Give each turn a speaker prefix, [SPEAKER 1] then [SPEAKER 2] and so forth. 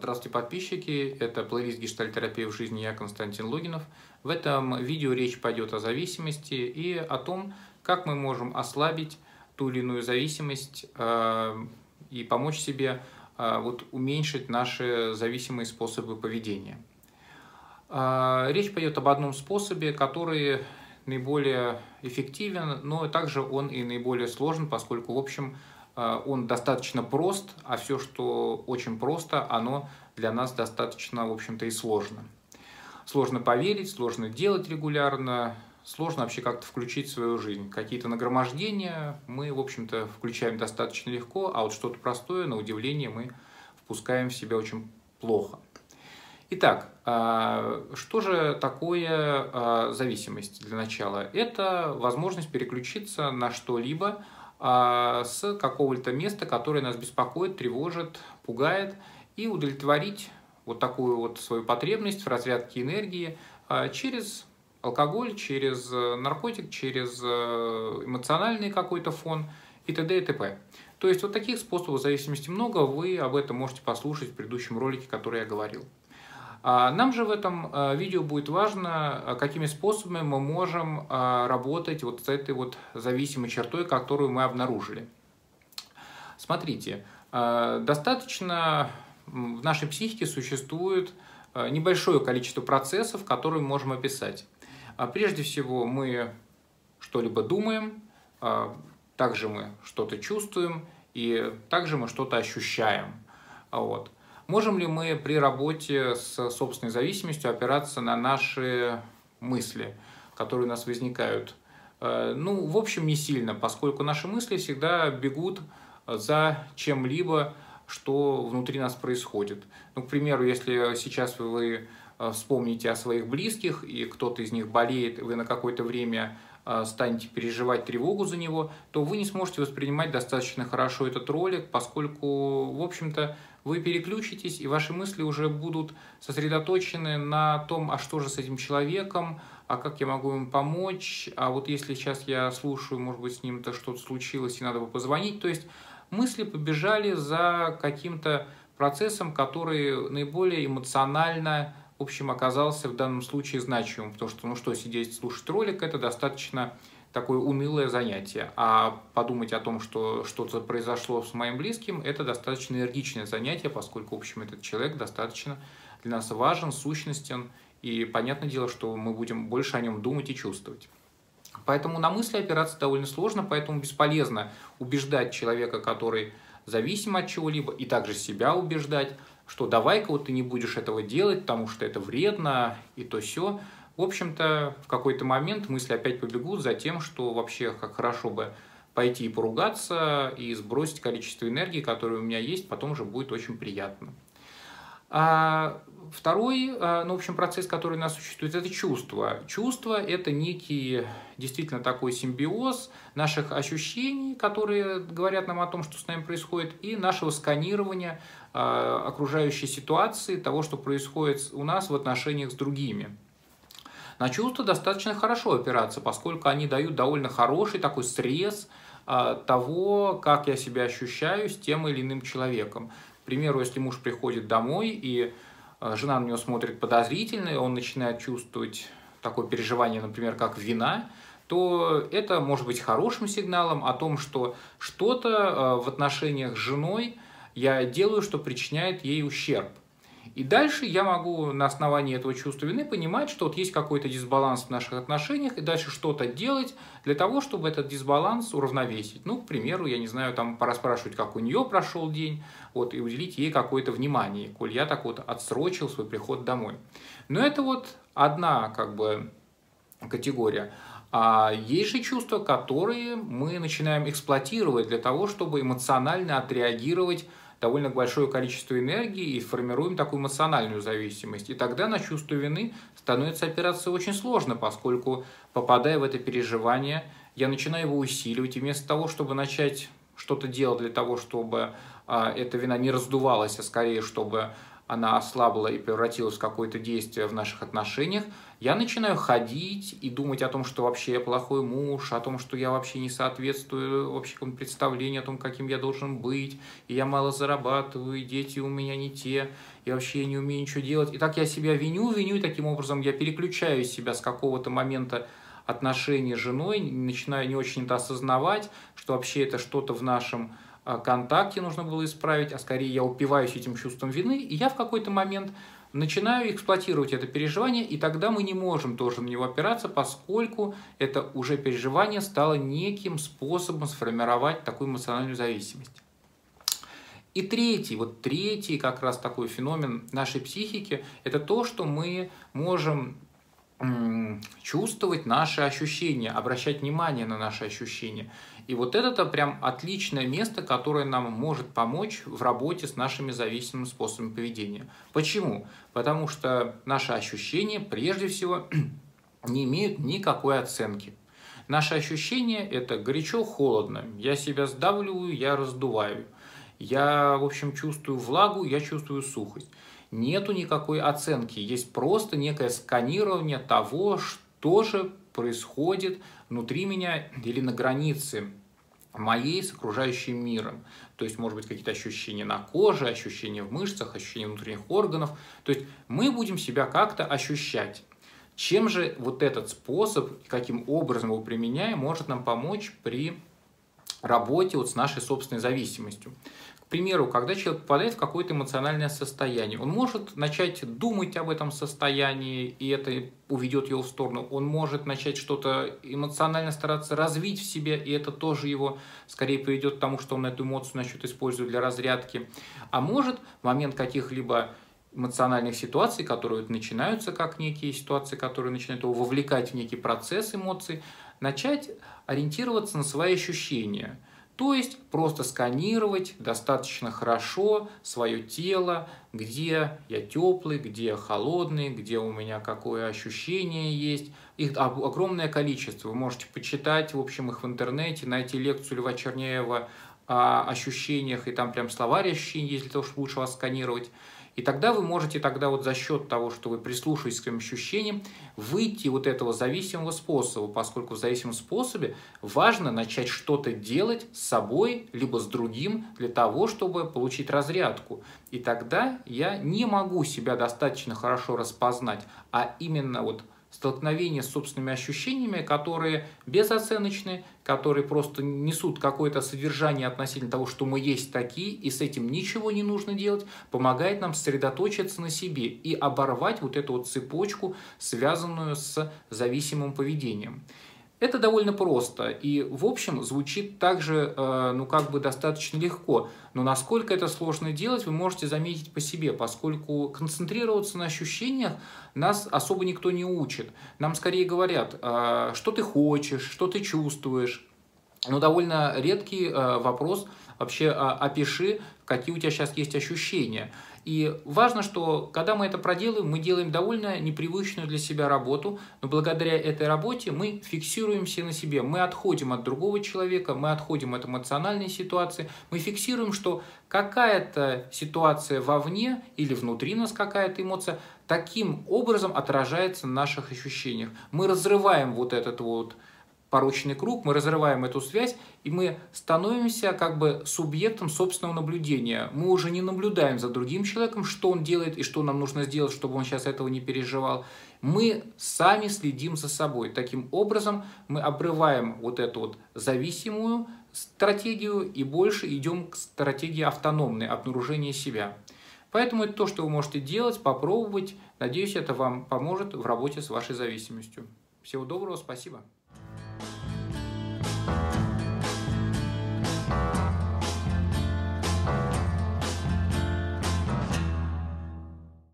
[SPEAKER 1] Здравствуйте, подписчики! Это плейлист гештальтерапии в жизни, я Константин Логинов. В этом видео речь пойдет о зависимости и о том, как мы можем ослабить ту или иную зависимость э, и помочь себе э, вот, уменьшить наши зависимые способы поведения. Э, речь пойдет об одном способе, который наиболее эффективен, но также он и наиболее сложен, поскольку, в общем, он достаточно прост, а все, что очень просто, оно для нас достаточно, в общем-то, и сложно. Сложно поверить, сложно делать регулярно, сложно вообще как-то включить в свою жизнь. Какие-то нагромождения мы, в общем-то, включаем достаточно легко, а вот что-то простое, на удивление, мы впускаем в себя очень плохо. Итак, э, что же такое э, зависимость для начала? Это возможность переключиться на что-либо, а, с какого-то места, которое нас беспокоит, тревожит, пугает, и удовлетворить вот такую вот свою потребность в разрядке энергии а, через алкоголь, через э, наркотик, через э, эмоциональный какой-то фон и т.д. и т.п. То есть вот таких способов зависимости много, вы об этом можете послушать в предыдущем ролике, который я говорил. А нам же в этом э, видео будет важно, э, какими способами мы можем э, работать вот с этой вот зависимой чертой, которую мы обнаружили. Смотрите, достаточно в нашей психике существует небольшое количество процессов, которые мы можем описать. А прежде всего мы что-либо думаем, также мы что-то чувствуем и также мы что-то ощущаем. Вот. Можем ли мы при работе с собственной зависимостью опираться на наши мысли, которые у нас возникают? Э, ну, в общем, не сильно, поскольку наши мысли всегда бегут за чем-либо, что внутри нас происходит. Ну, к примеру, если сейчас вы э, вспомните о своих близких, и кто-то из них болеет, вы на какое-то время э, станете переживать тревогу за него, то вы не сможете воспринимать достаточно хорошо этот ролик, поскольку, в общем-то, вы переключитесь, и ваши мысли уже будут сосредоточены на том, а что же с этим человеком, а как я могу ему помочь, а вот если сейчас я слушаю, может быть, с ним-то что-то случилось, и надо бы позвонить. То есть мысли побежали за каким-то процессом, который наиболее эмоционально, в общем, оказался в данном случае значимым, потому что, ну что, сидеть, слушать ролик, это достаточно такое унылое занятие. А подумать о том, что что-то произошло с моим близким, это достаточно энергичное занятие, поскольку, в общем, этот человек достаточно для нас важен, сущностен, и понятное дело, что мы будем больше о нем думать и чувствовать. Поэтому на мысли опираться довольно сложно, поэтому бесполезно убеждать человека, который зависим от чего-либо, и также себя убеждать, что давай-ка вот ты не будешь этого делать, потому что это вредно, и то все. В общем-то, в какой-то момент мысли опять побегут за тем, что вообще как хорошо бы пойти и поругаться, и сбросить количество энергии, которое у меня есть, потом же будет очень приятно. А второй, а, ну, в общем, процесс, который у нас существует, это чувство. Чувство – это некий действительно такой симбиоз наших ощущений, которые говорят нам о том, что с нами происходит, и нашего сканирования а, окружающей ситуации, того, что происходит у нас в отношениях с другими. На чувства достаточно хорошо опираться, поскольку они дают довольно хороший такой срез а, того, как я себя ощущаю с тем или иным человеком. К примеру, если муж приходит домой, и а, жена на него смотрит подозрительно, и он начинает чувствовать такое переживание, например, как вина, то это может быть хорошим сигналом о том, что что-то а, в отношениях с женой я делаю, что причиняет ей ущерб. И дальше я могу на основании этого чувства вины понимать, что вот есть какой-то дисбаланс в наших отношениях, и дальше что-то делать для того, чтобы этот дисбаланс уравновесить. Ну, к примеру, я не знаю, там пора спрашивать, как у нее прошел день, вот, и уделить ей какое-то внимание, коль я так вот отсрочил свой приход домой. Но это вот одна, как бы, категория. А есть же чувства, которые мы начинаем эксплуатировать для того, чтобы эмоционально отреагировать довольно большое количество энергии и формируем такую эмоциональную зависимость. И тогда на чувство вины становится опираться очень сложно, поскольку, попадая в это переживание, я начинаю его усиливать, и вместо того, чтобы начать что-то делать для того, чтобы а, эта вина не раздувалась, а скорее, чтобы она ослабла и превратилась в какое-то действие в наших отношениях, я начинаю ходить и думать о том, что вообще я плохой муж, о том, что я вообще не соответствую вообще какому представлению о том, каким я должен быть, и я мало зарабатываю, и дети у меня не те, и вообще я не умею ничего делать. И так я себя виню, виню, и таким образом я переключаю себя с какого-то момента отношения с женой, начинаю не очень это осознавать, что вообще это что-то в нашем контакте нужно было исправить, а скорее я упиваюсь этим чувством вины, и я в какой-то момент начинаю эксплуатировать это переживание, и тогда мы не можем тоже на него опираться, поскольку это уже переживание стало неким способом сформировать такую эмоциональную зависимость. И третий, вот третий как раз такой феномен нашей психики, это то, что мы можем чувствовать наши ощущения, обращать внимание на наши ощущения. И вот это прям отличное место, которое нам может помочь в работе с нашими зависимыми способами поведения. Почему? Потому что наши ощущения прежде всего не имеют никакой оценки. Наши ощущения – это горячо-холодно. Я себя сдавливаю, я раздуваю. Я, в общем, чувствую влагу, я чувствую сухость нету никакой оценки, есть просто некое сканирование того, что же происходит внутри меня или на границе моей с окружающим миром. То есть, может быть, какие-то ощущения на коже, ощущения в мышцах, ощущения внутренних органов. То есть, мы будем себя как-то ощущать. Чем же вот этот способ, каким образом его применяем, может нам помочь при работе вот с нашей собственной зависимостью? Примеру, когда человек попадает в какое-то эмоциональное состояние, он может начать думать об этом состоянии, и это уведет его в сторону. Он может начать что-то эмоционально стараться развить в себе, и это тоже его скорее приведет к тому, что он эту эмоцию начнет использовать для разрядки. А может в момент каких-либо эмоциональных ситуаций, которые начинаются как некие ситуации, которые начинают его вовлекать в некий процесс эмоций, начать ориентироваться на свои ощущения – то есть просто сканировать достаточно хорошо свое тело, где я теплый, где я холодный, где у меня какое ощущение есть. Их огромное количество. Вы можете почитать, в общем, их в интернете, найти лекцию Льва Чернеева о ощущениях, и там прям словарь ощущений есть для того, чтобы лучше вас сканировать. И тогда вы можете тогда вот за счет того, что вы прислушиваетесь к своим ощущениям, выйти вот этого зависимого способа, поскольку в зависимом способе важно начать что-то делать с собой, либо с другим, для того, чтобы получить разрядку. И тогда я не могу себя достаточно хорошо распознать, а именно вот столкновение с собственными ощущениями, которые безоценочны, которые просто несут какое-то содержание относительно того, что мы есть такие, и с этим ничего не нужно делать, помогает нам сосредоточиться на себе и оборвать вот эту вот цепочку, связанную с зависимым поведением. Это довольно просто и, в общем, звучит также, э, ну, как бы достаточно легко. Но насколько это сложно делать, вы можете заметить по себе, поскольку концентрироваться на ощущениях нас особо никто не учит. Нам скорее говорят, э, что ты хочешь, что ты чувствуешь. Но довольно редкий э, вопрос вообще опиши, какие у тебя сейчас есть ощущения. И важно, что когда мы это проделаем, мы делаем довольно непривычную для себя работу, но благодаря этой работе мы фиксируемся на себе, мы отходим от другого человека, мы отходим от эмоциональной ситуации, мы фиксируем, что какая-то ситуация вовне или внутри нас какая-то эмоция таким образом отражается на наших ощущениях. Мы разрываем вот этот вот порочный круг, мы разрываем эту связь, и мы становимся как бы субъектом собственного наблюдения. Мы уже не наблюдаем за другим человеком, что он делает и что нам нужно сделать, чтобы он сейчас этого не переживал. Мы сами следим за собой. Таким образом мы обрываем вот эту вот зависимую стратегию и больше идем к стратегии автономной, обнаружения себя. Поэтому это то, что вы можете делать, попробовать. Надеюсь, это вам поможет в работе с вашей зависимостью. Всего доброго, спасибо.